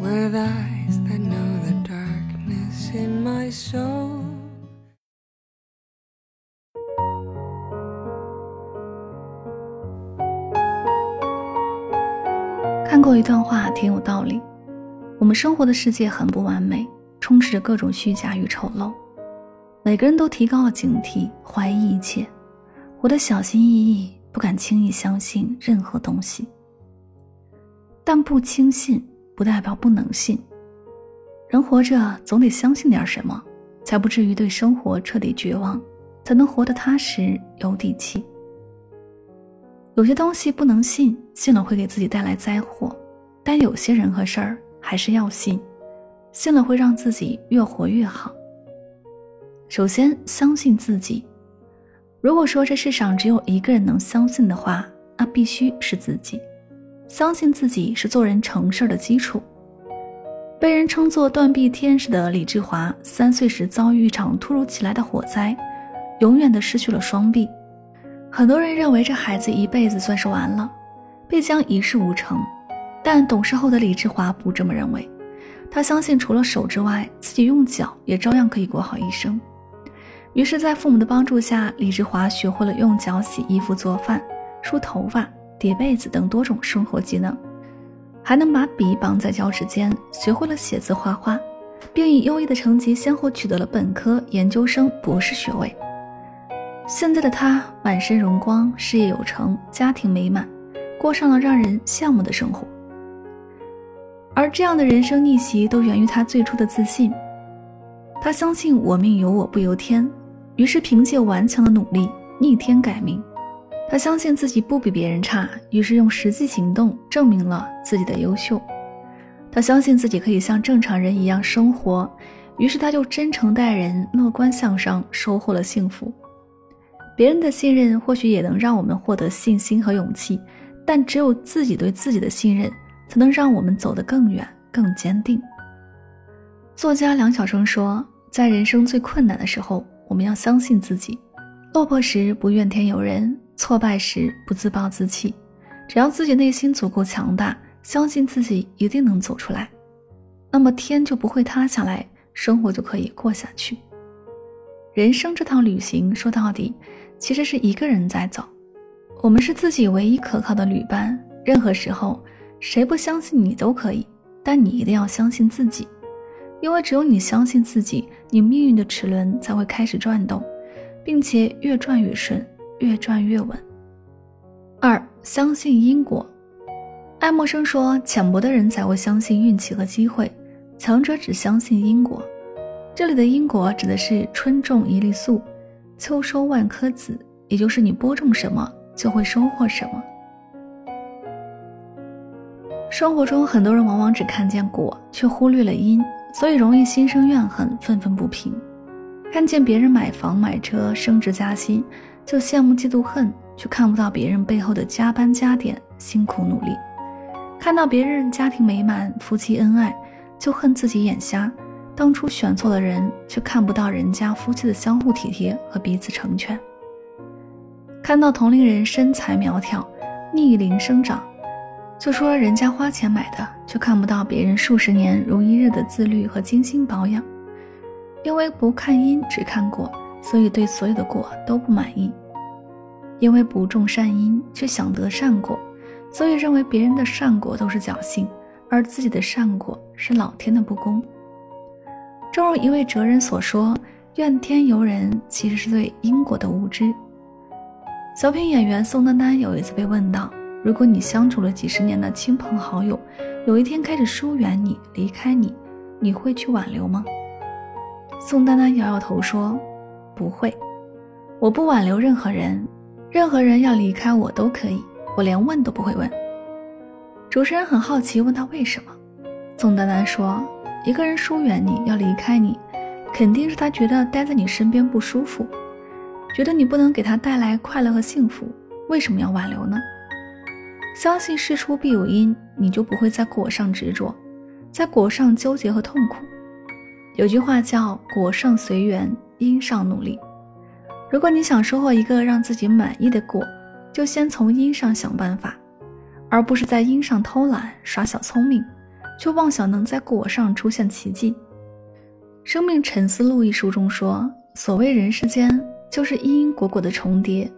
With eyes that know the darkness in my soul. 看过一段话挺有道理。我们生活的世界很不完美充斥着各种虚假与丑陋。每个人都提高了警惕怀疑一切。活得小心翼翼不敢轻易相信任何东西。但不轻信不代表不能信。人活着总得相信点什么，才不至于对生活彻底绝望，才能活得踏实有底气。有些东西不能信，信了会给自己带来灾祸；但有些人和事儿还是要信，信了会让自己越活越好。首先相信自己。如果说这世上只有一个人能相信的话，那必须是自己。相信自己是做人成事的基础。被人称作断臂天使的李志华，三岁时遭遇一场突如其来的火灾，永远的失去了双臂。很多人认为这孩子一辈子算是完了，必将一事无成。但懂事后的李志华不这么认为，他相信除了手之外，自己用脚也照样可以过好一生。于是，在父母的帮助下，李志华学会了用脚洗衣服、做饭、梳头发。叠被子等多种生活技能，还能把笔绑在脚趾间，学会了写字画画，并以优异的成绩先后取得了本科、研究生、博士学位。现在的他满身荣光，事业有成，家庭美满，过上了让人羡慕的生活。而这样的人生逆袭，都源于他最初的自信。他相信“我命由我不由天”，于是凭借顽强的努力，逆天改命。他相信自己不比别人差，于是用实际行动证明了自己的优秀。他相信自己可以像正常人一样生活，于是他就真诚待人，乐观向上，收获了幸福。别人的信任或许也能让我们获得信心和勇气，但只有自己对自己的信任，才能让我们走得更远、更坚定。作家梁晓声说：“在人生最困难的时候，我们要相信自己，落魄时不怨天尤人。”挫败时不自暴自弃，只要自己内心足够强大，相信自己一定能走出来，那么天就不会塌下来，生活就可以过下去。人生这趟旅行说到底，其实是一个人在走，我们是自己唯一可靠的旅伴。任何时候，谁不相信你都可以，但你一定要相信自己，因为只有你相信自己，你命运的齿轮才会开始转动，并且越转越顺。越转越稳。二，相信因果。爱默生说：“浅薄的人才会相信运气和机会，强者只相信因果。”这里的因果指的是春种一粒粟，秋收万颗子，也就是你播种什么就会收获什么。生活中很多人往往只看见果，却忽略了因，所以容易心生怨恨，愤愤不平。看见别人买房买车、升职加薪。就羡慕嫉妒恨，却看不到别人背后的加班加点、辛苦努力；看到别人家庭美满、夫妻恩爱，就恨自己眼瞎，当初选错了人，却看不到人家夫妻的相互体贴和彼此成全；看到同龄人身材苗条、逆龄生长，就说人家花钱买的，却看不到别人数十年如一日的自律和精心保养。因为不看因，只看果。所以对所有的果都不满意，因为不种善因却想得善果，所以认为别人的善果都是侥幸，而自己的善果是老天的不公。正如一位哲人所说：“怨天尤人，其实是对因果的无知。”小品演员宋丹丹有一次被问到：“如果你相处了几十年的亲朋好友，有一天开始疏远你、离开你，你会去挽留吗？”宋丹丹摇摇头说。不会，我不挽留任何人，任何人要离开我都可以，我连问都不会问。主持人很好奇，问他为什么，宋丹丹说：“一个人疏远你要离开你，肯定是他觉得待在你身边不舒服，觉得你不能给他带来快乐和幸福。为什么要挽留呢？相信事出必有因，你就不会在果上执着，在果上纠结和痛苦。有句话叫‘果上随缘，因上努力’。如果你想收获一个让自己满意的果，就先从因上想办法。”而不是在因上偷懒耍小聪明，却妄想能在果上出现奇迹。《生命沉思录》一书中说：“所谓人世间，就是因因果果的重叠。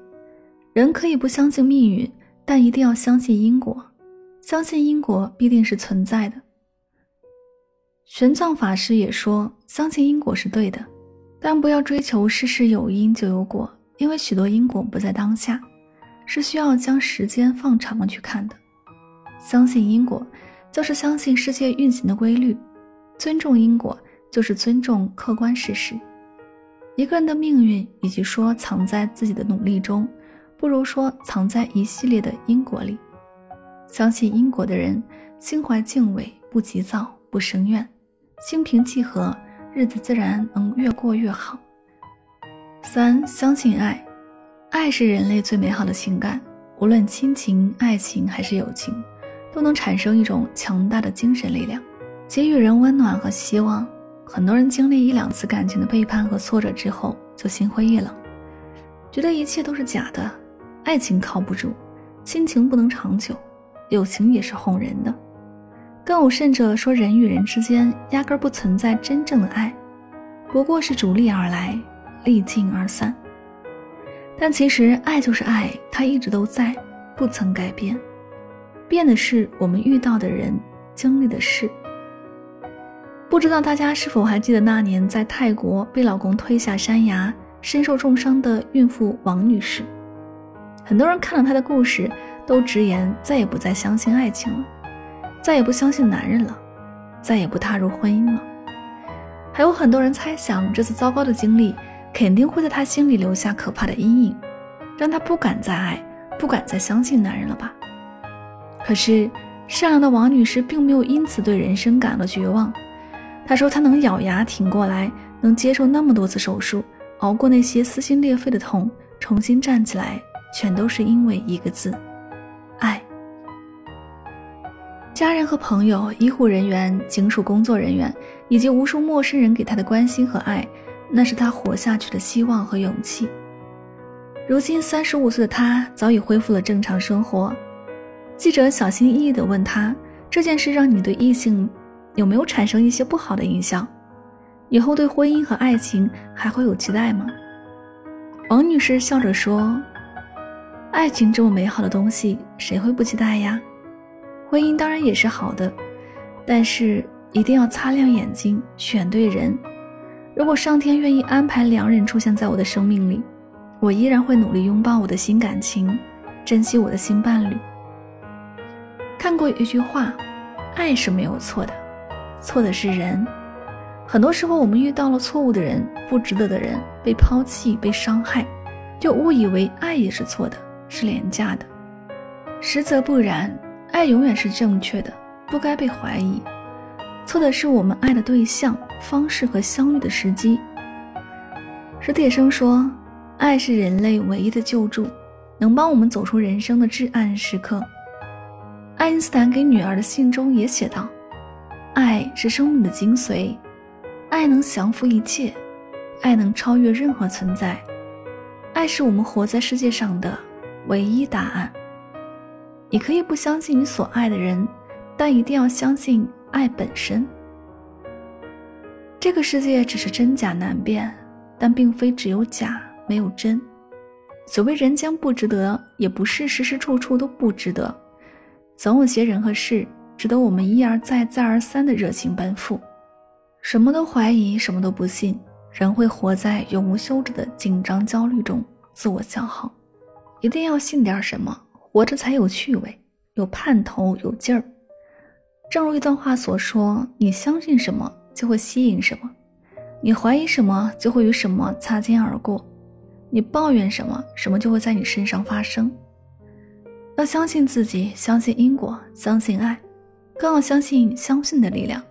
人可以不相信命运，但一定要相信因果。相信因果必定是存在的。”玄奘法师也说：“相信因果是对的，但不要追求事事有因就有果，因为许多因果不在当下，是需要将时间放长了去看的。”相信因果，就是相信世界运行的规律；尊重因果，就是尊重客观事实。一个人的命运，与其说藏在自己的努力中，不如说藏在一系列的因果里。相信因果的人，心怀敬畏，不急躁，不生怨，心平气和，日子自然能越过越好。三、相信爱，爱是人类最美好的情感，无论亲情、爱情还是友情。都能产生一种强大的精神力量，给予人温暖和希望。很多人经历一两次感情的背叛和挫折之后，就心灰意冷，觉得一切都是假的，爱情靠不住，亲情不能长久，友情也是哄人的。更有甚者说，人与人之间压根不存在真正的爱，不过是逐利而来，利尽而散。但其实爱就是爱，它一直都在，不曾改变。变的是我们遇到的人，经历的事。不知道大家是否还记得那年在泰国被老公推下山崖、身受重伤的孕妇王女士？很多人看了她的故事，都直言再也不再相信爱情了，再也不相信男人了，再也不踏入婚姻了。还有很多人猜想，这次糟糕的经历肯定会在她心里留下可怕的阴影，让她不敢再爱，不敢再相信男人了吧？可是，善良的王女士并没有因此对人生感到绝望。她说：“她能咬牙挺过来，能接受那么多次手术，熬过那些撕心裂肺的痛，重新站起来，全都是因为一个字——家人和朋友、医护人员、警署工作人员以及无数陌生人给她的关心和爱，那是她活下去的希望和勇气。如今，三十五岁的她早已恢复了正常生活。记者小心翼翼地问他：“这件事让你对异性有没有产生一些不好的印象？以后对婚姻和爱情还会有期待吗？”王女士笑着说：“爱情这么美好的东西，谁会不期待呀？婚姻当然也是好的，但是一定要擦亮眼睛，选对人。如果上天愿意安排良人出现在我的生命里，我依然会努力拥抱我的新感情，珍惜我的新伴侣。”看过一句话，爱是没有错的，错的是人。很多时候，我们遇到了错误的人、不值得的人、被抛弃、被伤害，就误以为爱也是错的，是廉价的。实则不然，爱永远是正确的，不该被怀疑。错的是我们爱的对象、方式和相遇的时机。史铁生说：“爱是人类唯一的救助，能帮我们走出人生的至暗时刻。”爱因斯坦给女儿的信中也写道：“爱是生命的精髓，爱能降服一切，爱能超越任何存在，爱是我们活在世界上的唯一答案。”你可以不相信你所爱的人，但一定要相信爱本身。这个世界只是真假难辨，但并非只有假没有真。所谓人间不值得，也不是时时处处都不值得。总有些人和事值得我们一而再、再而三的热情奔赴。什么都怀疑，什么都不信，人会活在永无休止的紧张焦虑中，自我消耗。一定要信点什么，活着才有趣味，有盼头，有劲儿。正如一段话所说：“你相信什么，就会吸引什么；你怀疑什么，就会与什么擦肩而过；你抱怨什么，什么就会在你身上发生。”要相信自己，相信因果，相信爱，更要相信相信的力量，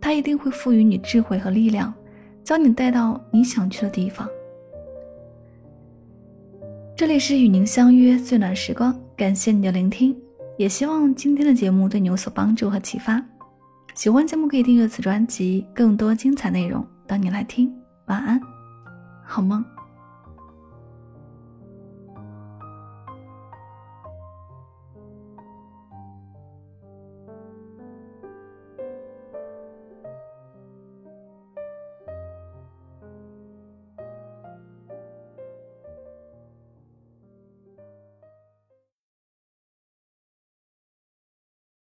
它一定会赋予你智慧和力量，将你带到你想去的地方。这里是与您相约最暖时光，感谢你的聆听，也希望今天的节目对你有所帮助和启发。喜欢节目可以订阅此专辑，更多精彩内容等你来听。晚安，好梦。